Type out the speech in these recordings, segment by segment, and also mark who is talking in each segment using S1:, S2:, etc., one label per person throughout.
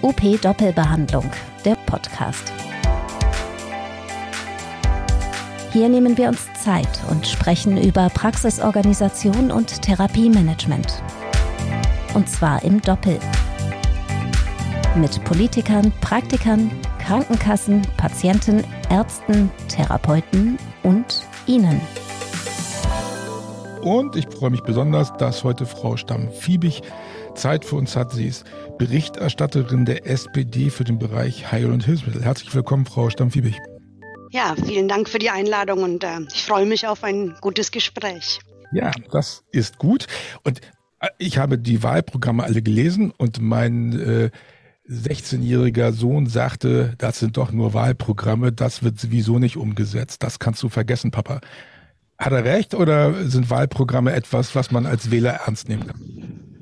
S1: OP Doppelbehandlung, der Podcast. Hier nehmen wir uns Zeit und sprechen über Praxisorganisation und Therapiemanagement. Und zwar im Doppel. Mit Politikern, Praktikern, Krankenkassen, Patienten, Ärzten, Therapeuten und Ihnen.
S2: Und ich freue mich besonders, dass heute Frau Stamm-Fiebig Zeit für uns hat. Sie ist Berichterstatterin der SPD für den Bereich Heil- und Hilfsmittel. Herzlich willkommen, Frau Stamm-Fiebig.
S3: Ja, vielen Dank für die Einladung und äh, ich freue mich auf ein gutes Gespräch.
S2: Ja, das ist gut. Und äh, ich habe die Wahlprogramme alle gelesen und mein äh, 16-jähriger Sohn sagte, das sind doch nur Wahlprogramme, das wird sowieso nicht umgesetzt. Das kannst du vergessen, Papa. Hat er recht oder sind Wahlprogramme etwas, was man als Wähler ernst nehmen kann?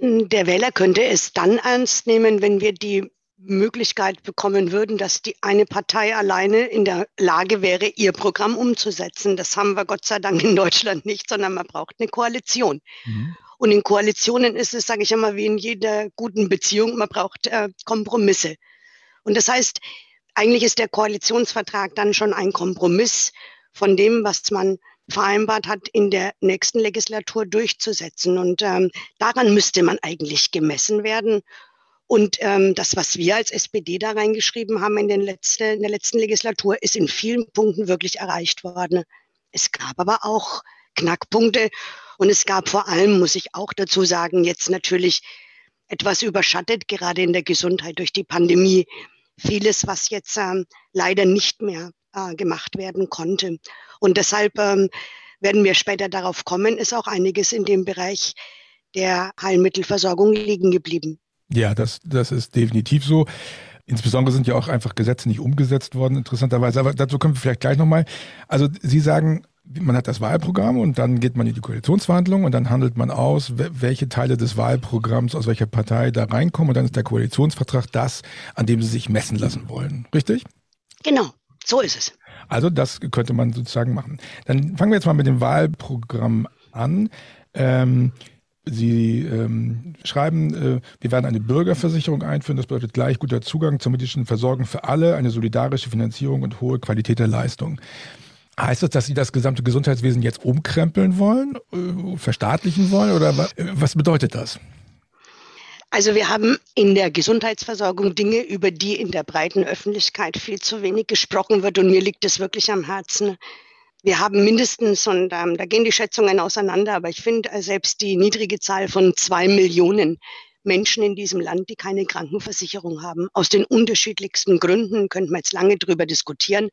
S3: Der Wähler könnte es dann ernst nehmen, wenn wir die Möglichkeit bekommen würden, dass die eine Partei alleine in der Lage wäre, ihr Programm umzusetzen. Das haben wir Gott sei Dank in Deutschland nicht, sondern man braucht eine Koalition. Mhm. Und in Koalitionen ist es, sage ich immer, wie in jeder guten Beziehung, man braucht äh, Kompromisse. Und das heißt, eigentlich ist der Koalitionsvertrag dann schon ein Kompromiss von dem, was man vereinbart hat, in der nächsten Legislatur durchzusetzen. Und ähm, daran müsste man eigentlich gemessen werden. Und ähm, das, was wir als SPD da reingeschrieben haben in, den letzten, in der letzten Legislatur, ist in vielen Punkten wirklich erreicht worden. Es gab aber auch Knackpunkte und es gab vor allem, muss ich auch dazu sagen, jetzt natürlich etwas überschattet, gerade in der Gesundheit durch die Pandemie. Vieles, was jetzt ähm, leider nicht mehr äh, gemacht werden konnte. Und deshalb ähm, werden wir später darauf kommen, ist auch einiges in dem Bereich der Heilmittelversorgung liegen geblieben.
S2: Ja, das, das ist definitiv so. Insbesondere sind ja auch einfach Gesetze nicht umgesetzt worden, interessanterweise. Aber dazu kommen wir vielleicht gleich nochmal. Also Sie sagen, man hat das Wahlprogramm und dann geht man in die Koalitionsverhandlungen und dann handelt man aus, welche Teile des Wahlprogramms aus welcher Partei da reinkommen und dann ist der Koalitionsvertrag das, an dem Sie sich messen lassen wollen. Richtig?
S3: Genau, so ist es.
S2: Also das könnte man sozusagen machen. Dann fangen wir jetzt mal mit dem Wahlprogramm an. Ähm, Sie ähm, schreiben, äh, wir werden eine Bürgerversicherung einführen. Das bedeutet gleich guter Zugang zur medizinischen Versorgung für alle, eine solidarische Finanzierung und hohe Qualität der Leistung. Heißt das, dass Sie das gesamte Gesundheitswesen jetzt umkrempeln wollen, äh, verstaatlichen wollen oder was bedeutet das?
S3: Also wir haben in der Gesundheitsversorgung Dinge, über die in der breiten Öffentlichkeit viel zu wenig gesprochen wird und mir liegt es wirklich am Herzen. Wir haben mindestens, und ähm, da gehen die Schätzungen auseinander, aber ich finde äh, selbst die niedrige Zahl von zwei Millionen Menschen in diesem Land, die keine Krankenversicherung haben. Aus den unterschiedlichsten Gründen könnte man jetzt lange drüber diskutieren.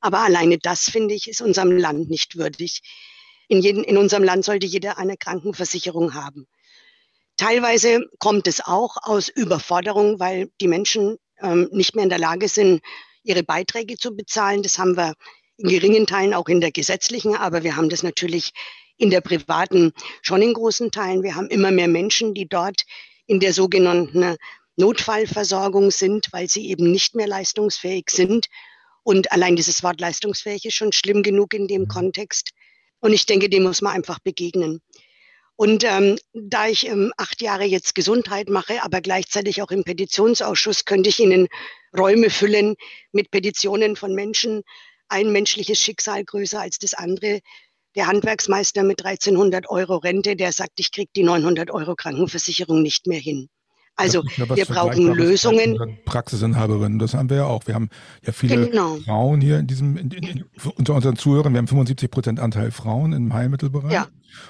S3: Aber alleine das, finde ich, ist unserem Land nicht würdig. In, jedem, in unserem Land sollte jeder eine Krankenversicherung haben. Teilweise kommt es auch aus Überforderung, weil die Menschen ähm, nicht mehr in der Lage sind, ihre Beiträge zu bezahlen. Das haben wir in geringen Teilen auch in der gesetzlichen, aber wir haben das natürlich in der privaten schon in großen Teilen. Wir haben immer mehr Menschen, die dort in der sogenannten Notfallversorgung sind, weil sie eben nicht mehr leistungsfähig sind. Und allein dieses Wort leistungsfähig ist schon schlimm genug in dem mhm. Kontext. Und ich denke, dem muss man einfach begegnen. Und ähm, da ich ähm, acht Jahre jetzt Gesundheit mache, aber gleichzeitig auch im Petitionsausschuss, könnte ich Ihnen Räume füllen mit Petitionen von Menschen, ein menschliches Schicksal größer als das andere. Der Handwerksmeister mit 1300 Euro Rente, der sagt, ich kriege die 900 Euro Krankenversicherung nicht mehr hin. Also ja wir brauchen Lösungen.
S2: Praxisinhaberinnen, das haben wir ja auch. Wir haben ja viele genau. Frauen hier in diesem, in, in, unter unseren Zuhörern, wir haben 75 Prozent Anteil Frauen im Heilmittelbereich. Ja.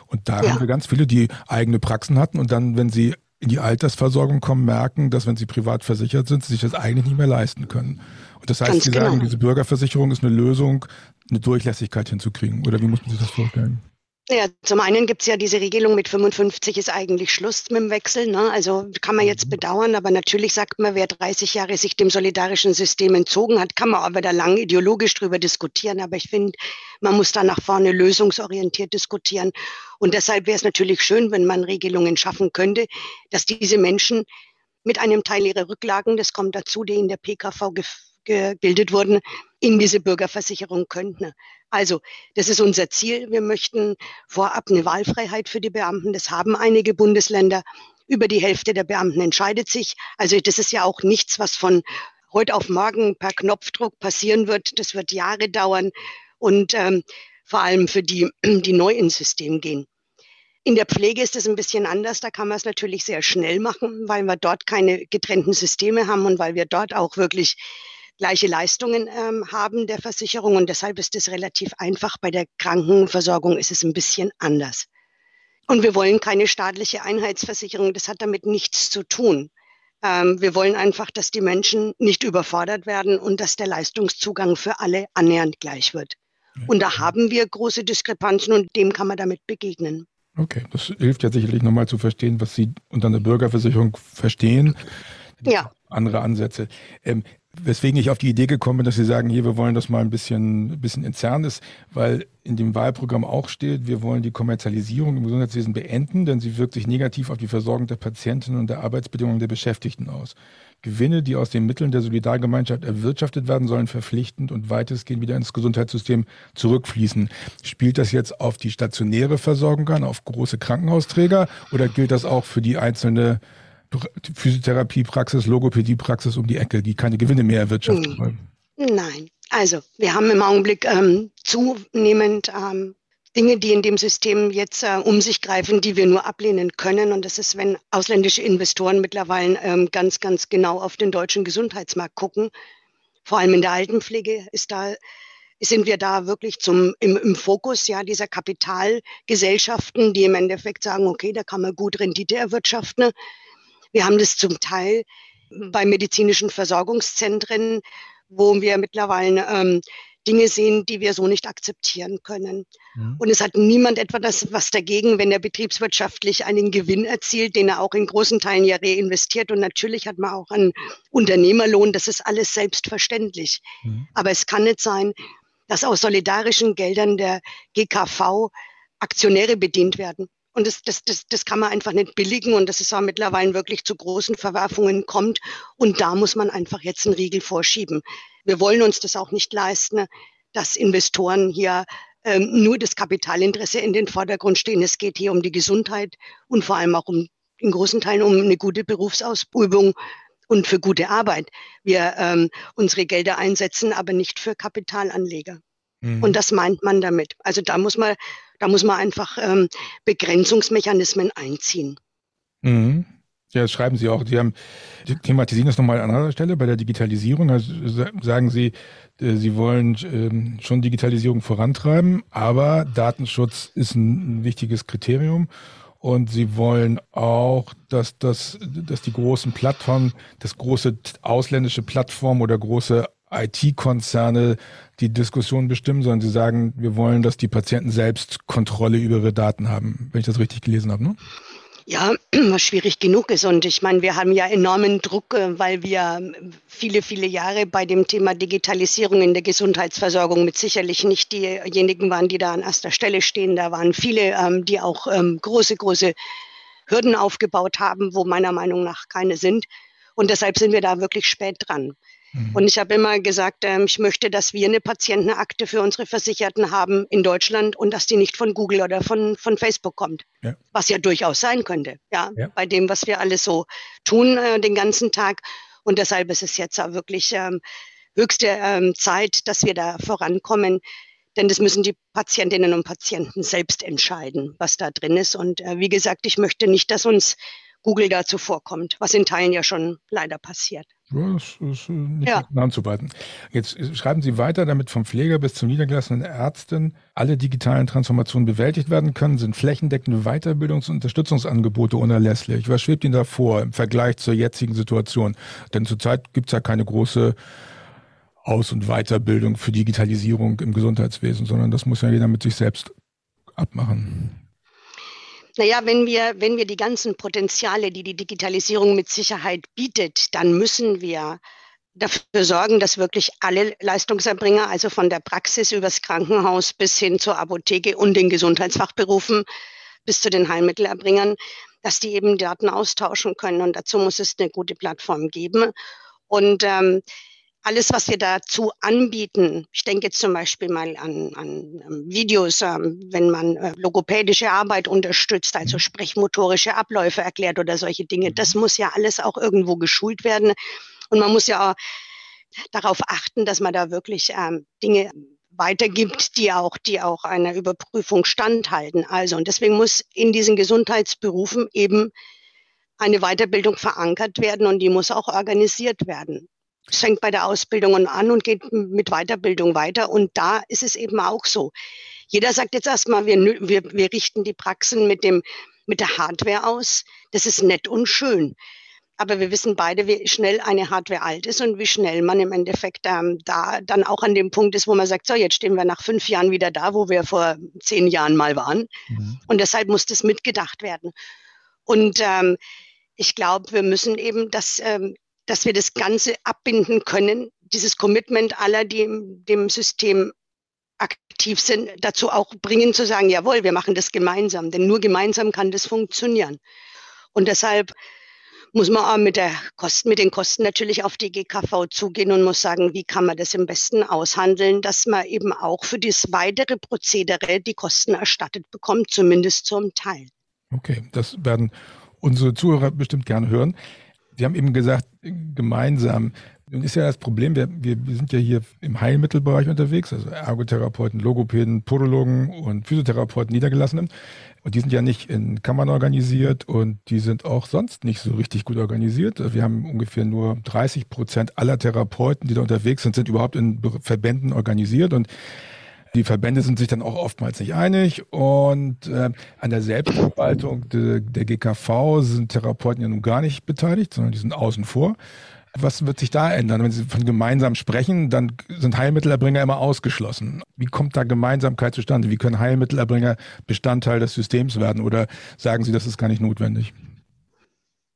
S2: Und da ja. haben wir ganz viele, die eigene Praxen hatten und dann, wenn sie in die Altersversorgung kommen, merken, dass wenn sie privat versichert sind, sie sich das eigentlich nicht mehr leisten können. Und das heißt, ganz Sie genau. sagen, diese Bürgerversicherung ist eine Lösung, eine Durchlässigkeit hinzukriegen. Oder wie muss man sich das vorstellen?
S3: Ja, zum einen gibt es ja diese Regelung mit 55 ist eigentlich Schluss mit dem Wechsel. Ne? Also kann man jetzt mhm. bedauern, aber natürlich sagt man, wer 30 Jahre sich dem solidarischen System entzogen hat, kann man auch wieder lang ideologisch drüber diskutieren. Aber ich finde, man muss da nach vorne lösungsorientiert diskutieren. Und deshalb wäre es natürlich schön, wenn man Regelungen schaffen könnte, dass diese Menschen mit einem Teil ihrer Rücklagen, das kommt dazu, die in der PKV gebildet wurden, in diese Bürgerversicherung könnten. Also, das ist unser Ziel. Wir möchten vorab eine Wahlfreiheit für die Beamten. Das haben einige Bundesländer. Über die Hälfte der Beamten entscheidet sich. Also das ist ja auch nichts, was von heute auf morgen per Knopfdruck passieren wird. Das wird Jahre dauern und ähm, vor allem für die, die neu ins System gehen. In der Pflege ist es ein bisschen anders. Da kann man es natürlich sehr schnell machen, weil wir dort keine getrennten Systeme haben und weil wir dort auch wirklich gleiche Leistungen ähm, haben der Versicherung. Und deshalb ist es relativ einfach. Bei der Krankenversorgung ist es ein bisschen anders. Und wir wollen keine staatliche Einheitsversicherung. Das hat damit nichts zu tun. Ähm, wir wollen einfach, dass die Menschen nicht überfordert werden und dass der Leistungszugang für alle annähernd gleich wird. Und da haben wir große Diskrepanzen und dem kann man damit begegnen.
S2: Okay, das hilft ja sicherlich nochmal zu verstehen, was Sie unter einer Bürgerversicherung verstehen.
S3: Ja.
S2: Andere Ansätze. Ähm, weswegen ich auf die Idee gekommen bin, dass Sie sagen, hier, wir wollen das mal ein bisschen, ein bisschen entzerren, ist, weil in dem Wahlprogramm auch steht, wir wollen die Kommerzialisierung im Gesundheitswesen beenden, denn sie wirkt sich negativ auf die Versorgung der Patientinnen und der Arbeitsbedingungen der Beschäftigten aus. Gewinne, die aus den Mitteln der Solidargemeinschaft erwirtschaftet werden sollen, verpflichtend und weitestgehend wieder ins Gesundheitssystem zurückfließen. Spielt das jetzt auf die stationäre Versorgung an, auf große Krankenhausträger oder gilt das auch für die einzelne Physiotherapiepraxis, Logopädiepraxis um die Ecke, die keine Gewinne mehr erwirtschaften hm. wollen?
S3: Nein. Also wir haben im Augenblick ähm, zunehmend ähm, Dinge, die in dem System jetzt äh, um sich greifen, die wir nur ablehnen können. Und das ist, wenn ausländische Investoren mittlerweile ähm, ganz, ganz genau auf den deutschen Gesundheitsmarkt gucken. Vor allem in der Altenpflege ist da, sind wir da wirklich zum, im, im Fokus ja, dieser Kapitalgesellschaften, die im Endeffekt sagen, okay, da kann man gut Rendite erwirtschaften. Wir haben das zum Teil bei medizinischen Versorgungszentren, wo wir mittlerweile ähm, Dinge sehen, die wir so nicht akzeptieren können. Mhm. Und es hat niemand etwa das, was dagegen, wenn er betriebswirtschaftlich einen Gewinn erzielt, den er auch in großen Teilen ja reinvestiert. Und natürlich hat man auch einen Unternehmerlohn. Das ist alles selbstverständlich. Mhm. Aber es kann nicht sein, dass aus solidarischen Geldern der GKV Aktionäre bedient werden. Und das, das, das, das kann man einfach nicht billigen und dass es auch mittlerweile wirklich zu großen Verwerfungen kommt. Und da muss man einfach jetzt einen Riegel vorschieben. Wir wollen uns das auch nicht leisten, dass Investoren hier ähm, nur das Kapitalinteresse in den Vordergrund stehen. Es geht hier um die Gesundheit und vor allem auch um in großen Teilen um eine gute Berufsausübung und für gute Arbeit. Wir ähm, unsere Gelder einsetzen, aber nicht für Kapitalanleger. Mhm. Und das meint man damit. Also da muss man da muss man einfach ähm, Begrenzungsmechanismen einziehen.
S2: Mhm. Ja, das schreiben Sie auch. Sie haben die thematisieren das nochmal an anderer Stelle bei der Digitalisierung. Also sagen Sie, äh, Sie wollen ähm, schon Digitalisierung vorantreiben, aber Datenschutz ist ein, wichtiges Kriterium. Und sie wollen auch, dass, das, dass die großen Plattformen, das große ausländische Plattformen oder große IT-Konzerne die Diskussion bestimmen, sondern sie sagen, wir wollen, dass die Patienten selbst Kontrolle über ihre Daten haben, wenn ich das richtig gelesen habe. Ne?
S3: Ja, was schwierig genug ist. Und ich meine, wir haben ja enormen Druck, äh, weil wir viele, viele Jahre bei dem Thema Digitalisierung in der Gesundheitsversorgung mit sicherlich nicht diejenigen waren, die da an erster Stelle stehen. Da waren viele, ähm, die auch ähm, große, große Hürden aufgebaut haben, wo meiner Meinung nach keine sind. Und deshalb sind wir da wirklich spät dran. Mhm. Und ich habe immer gesagt, ähm, ich möchte, dass wir eine Patientenakte für unsere Versicherten haben in Deutschland und dass die nicht von Google oder von, von Facebook kommt. Ja. Was ja durchaus sein könnte, ja, ja, bei dem, was wir alles so tun äh, den ganzen Tag. Und deshalb ist es jetzt auch wirklich ähm, höchste ähm, Zeit, dass wir da vorankommen. Denn das müssen die Patientinnen und Patienten selbst entscheiden, was da drin ist. Und äh, wie gesagt, ich möchte nicht, dass uns Google dazu vorkommt, was in Teilen ja schon leider passiert.
S2: Ja, das ist äh, nicht ja. anzubeiten. Jetzt schreiben Sie weiter, damit vom Pfleger bis zur niedergelassenen Ärztin alle digitalen Transformationen bewältigt werden können, sind flächendeckende Weiterbildungs- und Unterstützungsangebote unerlässlich. Was schwebt Ihnen da vor im Vergleich zur jetzigen Situation? Denn zurzeit gibt es ja keine große Aus- und Weiterbildung für Digitalisierung im Gesundheitswesen, sondern das muss ja jeder mit sich selbst abmachen.
S3: Naja, wenn wir, wenn wir die ganzen Potenziale, die die Digitalisierung mit Sicherheit bietet, dann müssen wir dafür sorgen, dass wirklich alle Leistungserbringer, also von der Praxis übers Krankenhaus bis hin zur Apotheke und den Gesundheitsfachberufen bis zu den Heilmittelerbringern, dass die eben Daten austauschen können. Und dazu muss es eine gute Plattform geben. Und ähm, alles, was wir dazu anbieten, ich denke jetzt zum Beispiel mal an, an ähm, Videos, ähm, wenn man äh, logopädische Arbeit unterstützt, also mhm. sprechmotorische Abläufe erklärt oder solche Dinge, das mhm. muss ja alles auch irgendwo geschult werden. Und man muss ja darauf achten, dass man da wirklich ähm, Dinge weitergibt, die auch, die auch einer Überprüfung standhalten. Also, und deswegen muss in diesen Gesundheitsberufen eben eine Weiterbildung verankert werden und die muss auch organisiert werden. Es fängt bei der Ausbildung an und geht mit Weiterbildung weiter. Und da ist es eben auch so. Jeder sagt jetzt erstmal, wir, wir, wir richten die Praxen mit, dem, mit der Hardware aus. Das ist nett und schön. Aber wir wissen beide, wie schnell eine Hardware alt ist und wie schnell man im Endeffekt ähm, da dann auch an dem Punkt ist, wo man sagt, so, jetzt stehen wir nach fünf Jahren wieder da, wo wir vor zehn Jahren mal waren. Mhm. Und deshalb muss das mitgedacht werden. Und ähm, ich glaube, wir müssen eben das ähm, dass wir das Ganze abbinden können, dieses Commitment aller, die im dem System aktiv sind, dazu auch bringen zu sagen, jawohl, wir machen das gemeinsam, denn nur gemeinsam kann das funktionieren. Und deshalb muss man auch mit, der Kosten, mit den Kosten natürlich auf die GKV zugehen und muss sagen, wie kann man das am besten aushandeln, dass man eben auch für das weitere Prozedere die Kosten erstattet bekommt, zumindest zum Teil.
S2: Okay, das werden unsere Zuhörer bestimmt gerne hören. Sie haben eben gesagt, gemeinsam. Nun ist ja das Problem, wir, wir, sind ja hier im Heilmittelbereich unterwegs, also Ergotherapeuten, Logopäden, Podologen und Physiotherapeuten, Niedergelassenen. Und die sind ja nicht in Kammern organisiert und die sind auch sonst nicht so richtig gut organisiert. Wir haben ungefähr nur 30 Prozent aller Therapeuten, die da unterwegs sind, sind überhaupt in Verbänden organisiert und die Verbände sind sich dann auch oftmals nicht einig und äh, an der Selbstverwaltung de, der GKV sind Therapeuten ja nun gar nicht beteiligt, sondern die sind außen vor. Was wird sich da ändern? Wenn Sie von gemeinsam sprechen, dann sind Heilmittelerbringer immer ausgeschlossen. Wie kommt da Gemeinsamkeit zustande? Wie können Heilmittelerbringer Bestandteil des Systems werden? Oder sagen Sie, das ist gar nicht notwendig?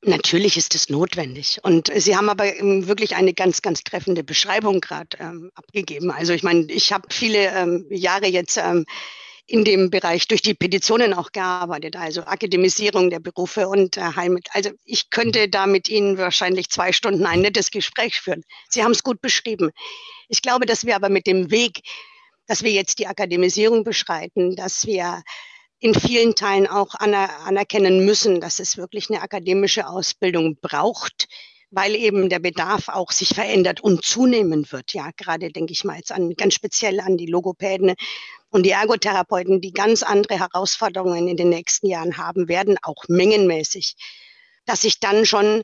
S3: Natürlich ist es notwendig. Und Sie haben aber wirklich eine ganz, ganz treffende Beschreibung gerade ähm, abgegeben. Also ich meine, ich habe viele ähm, Jahre jetzt ähm, in dem Bereich durch die Petitionen auch gearbeitet, also Akademisierung der Berufe und äh, Heimat. Also ich könnte da mit Ihnen wahrscheinlich zwei Stunden ein nettes Gespräch führen. Sie haben es gut beschrieben. Ich glaube, dass wir aber mit dem Weg, dass wir jetzt die Akademisierung beschreiten, dass wir in vielen Teilen auch anerkennen müssen, dass es wirklich eine akademische Ausbildung braucht, weil eben der Bedarf auch sich verändert und zunehmen wird. Ja, gerade denke ich mal jetzt an ganz speziell an die Logopäden und die Ergotherapeuten, die ganz andere Herausforderungen in den nächsten Jahren haben werden, auch mengenmäßig. Dass ich dann schon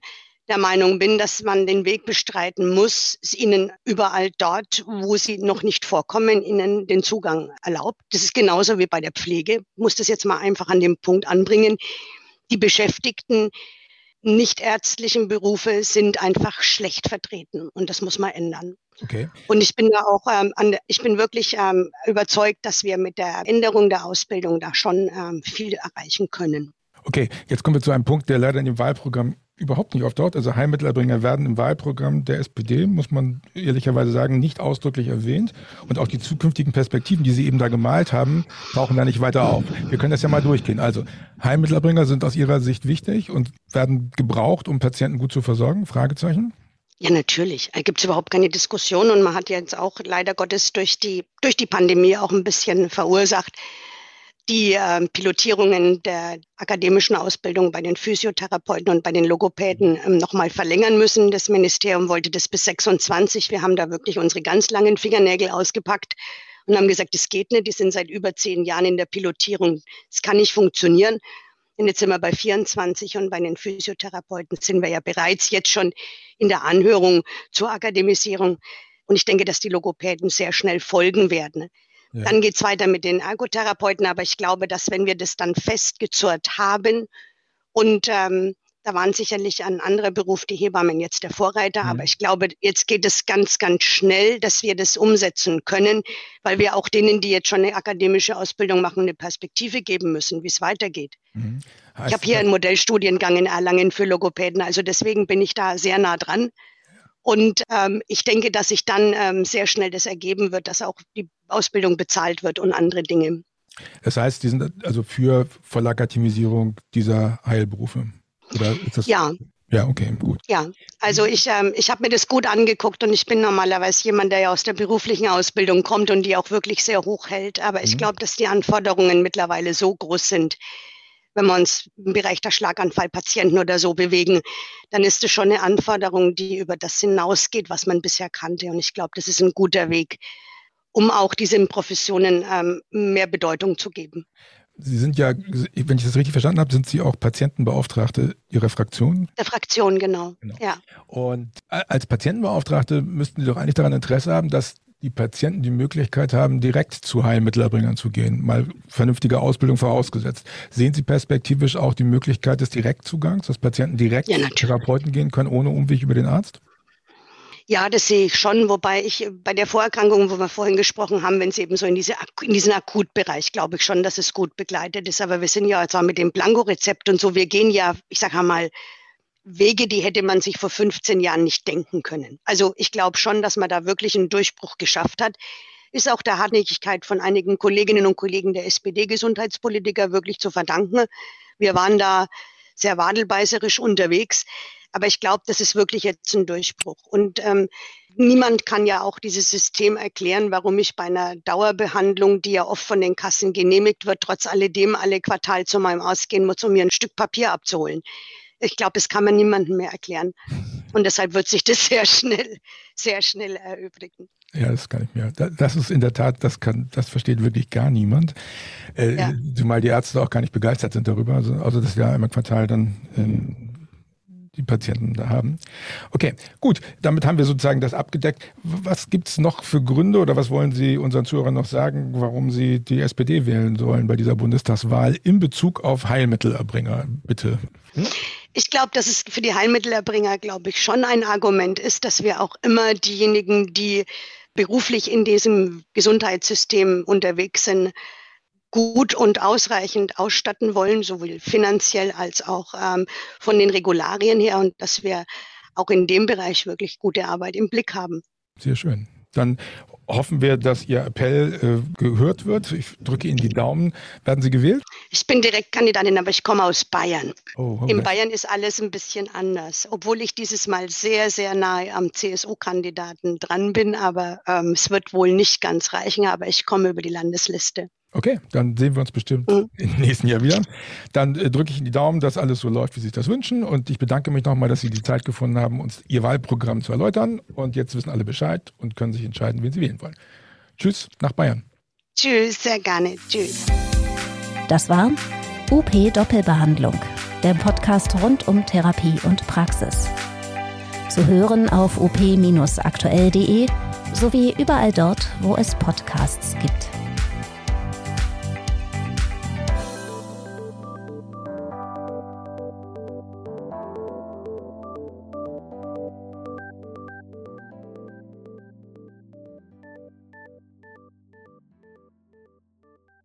S3: der Meinung bin, dass man den Weg bestreiten muss, es ihnen überall dort, wo sie noch nicht vorkommen, ihnen den Zugang erlaubt. Das ist genauso wie bei der Pflege. Ich muss das jetzt mal einfach an dem Punkt anbringen. Die Beschäftigten nichtärztlichen Berufe sind einfach schlecht vertreten und das muss man ändern. Okay. Und ich bin da auch, ähm, an, ich bin wirklich ähm, überzeugt, dass wir mit der Änderung der Ausbildung da schon ähm, viel erreichen können.
S2: Okay, jetzt kommen wir zu einem Punkt, der leider in dem Wahlprogramm überhaupt nicht auftaucht. Also Heilmittelerbringer werden im Wahlprogramm der SPD, muss man ehrlicherweise sagen, nicht ausdrücklich erwähnt. Und auch die zukünftigen Perspektiven, die Sie eben da gemalt haben, tauchen da nicht weiter auf. Wir können das ja mal durchgehen. Also Heilmittelerbringer sind aus Ihrer Sicht wichtig und werden gebraucht, um Patienten gut zu versorgen? Fragezeichen?
S3: Ja, natürlich. Da gibt es überhaupt keine Diskussion. Und man hat jetzt auch leider Gottes durch die, durch die Pandemie auch ein bisschen verursacht, die äh, Pilotierungen der akademischen Ausbildung bei den Physiotherapeuten und bei den Logopäden ähm, nochmal verlängern müssen. Das Ministerium wollte das bis 26. Wir haben da wirklich unsere ganz langen Fingernägel ausgepackt und haben gesagt, es geht nicht. Die sind seit über zehn Jahren in der Pilotierung. Es kann nicht funktionieren. Und jetzt sind wir bei 24 und bei den Physiotherapeuten sind wir ja bereits jetzt schon in der Anhörung zur Akademisierung. Und ich denke, dass die Logopäden sehr schnell folgen werden. Ja. Dann geht es weiter mit den Ergotherapeuten, aber ich glaube, dass wenn wir das dann festgezurrt haben und ähm, da waren sicherlich ein anderer Beruf, die Hebammen jetzt der Vorreiter, mhm. aber ich glaube, jetzt geht es ganz, ganz schnell, dass wir das umsetzen können, weil wir auch denen, die jetzt schon eine akademische Ausbildung machen, eine Perspektive geben müssen, wie es weitergeht. Mhm. Ich habe hier einen Modellstudiengang in Erlangen für Logopäden, also deswegen bin ich da sehr nah dran. Und ähm, ich denke, dass sich dann ähm, sehr schnell das ergeben wird, dass auch die Ausbildung bezahlt wird und andere Dinge.
S2: Das heißt, die sind also für Vollakademisierung dieser Heilberufe?
S3: Oder ist das ja,
S2: Ja, okay, gut.
S3: Ja, also ich, ähm, ich habe mir das gut angeguckt und ich bin normalerweise jemand, der ja aus der beruflichen Ausbildung kommt und die auch wirklich sehr hoch hält. Aber ich mhm. glaube, dass die Anforderungen mittlerweile so groß sind, wenn wir uns im Bereich der Schlaganfallpatienten oder so bewegen, dann ist es schon eine Anforderung, die über das hinausgeht, was man bisher kannte. Und ich glaube, das ist ein guter Weg, um auch diesen Professionen ähm, mehr Bedeutung zu geben.
S2: Sie sind ja, wenn ich das richtig verstanden habe, sind Sie auch Patientenbeauftragte Ihrer Fraktion?
S3: Der Fraktion, genau. genau. Ja.
S2: Und als Patientenbeauftragte müssten Sie doch eigentlich daran Interesse haben, dass die Patienten die Möglichkeit haben, direkt zu Heilmittelerbringern zu gehen, mal vernünftige Ausbildung vorausgesetzt. Sehen Sie perspektivisch auch die Möglichkeit des Direktzugangs, dass Patienten direkt ja, zu Therapeuten gehen können, ohne Umweg über den Arzt?
S3: Ja, das sehe ich schon, wobei ich bei der Vorerkrankung, wo wir vorhin gesprochen haben, wenn es eben so in, diese, in diesen Akutbereich, glaube ich schon, dass es gut begleitet ist. Aber wir sind ja jetzt auch mit dem Blanko-Rezept und so, wir gehen ja, ich sage mal, Wege, die hätte man sich vor 15 Jahren nicht denken können. Also ich glaube schon, dass man da wirklich einen Durchbruch geschafft hat. Ist auch der Hartnäckigkeit von einigen Kolleginnen und Kollegen der SPD-Gesundheitspolitiker wirklich zu verdanken. Wir waren da sehr wadelbeißerisch unterwegs. Aber ich glaube, das ist wirklich jetzt ein Durchbruch. Und ähm, niemand kann ja auch dieses System erklären, warum ich bei einer Dauerbehandlung, die ja oft von den Kassen genehmigt wird, trotz alledem alle Quartal zu meinem Ausgehen muss, um mir ein Stück Papier abzuholen. Ich glaube, das kann man niemandem mehr erklären. Und deshalb wird sich das sehr schnell, sehr schnell erübrigen.
S2: Ja, das kann ich mir. Das ist in der Tat, das kann, das versteht wirklich gar niemand. Äh, ja. Zumal die Ärzte auch gar nicht begeistert sind darüber. Also, also dass wir einmal Quartal dann ähm, die Patienten da haben. Okay, gut, damit haben wir sozusagen das abgedeckt. Was gibt es noch für Gründe oder was wollen Sie unseren Zuhörern noch sagen, warum Sie die SPD wählen sollen bei dieser Bundestagswahl in Bezug auf Heilmittelerbringer, bitte? Hm?
S3: Ich glaube, dass es für die Heilmittelerbringer, glaube ich, schon ein Argument ist, dass wir auch immer diejenigen, die beruflich in diesem Gesundheitssystem unterwegs sind, gut und ausreichend ausstatten wollen, sowohl finanziell als auch ähm, von den Regularien her und dass wir auch in dem Bereich wirklich gute Arbeit im Blick haben.
S2: Sehr schön. Dann hoffen wir, dass Ihr Appell äh, gehört wird. Ich drücke Ihnen die Daumen. Werden Sie gewählt?
S3: Ich bin Direktkandidatin, aber ich komme aus Bayern. Oh, okay. In Bayern ist alles ein bisschen anders, obwohl ich dieses Mal sehr, sehr nahe am CSU-Kandidaten dran bin. Aber ähm, es wird wohl nicht ganz reichen, aber ich komme über die Landesliste.
S2: Okay, dann sehen wir uns bestimmt mhm. im nächsten Jahr wieder. Dann äh, drücke ich Ihnen die Daumen, dass alles so läuft, wie Sie sich das wünschen. Und ich bedanke mich nochmal, dass Sie die Zeit gefunden haben, uns Ihr Wahlprogramm zu erläutern. Und jetzt wissen alle Bescheid und können sich entscheiden, wen Sie wählen wollen. Tschüss nach Bayern.
S3: Tschüss, sehr gerne. Tschüss.
S1: Das war UP Doppelbehandlung, der Podcast rund um Therapie und Praxis. Zu hören auf op-aktuell.de sowie überall dort, wo es Podcasts gibt.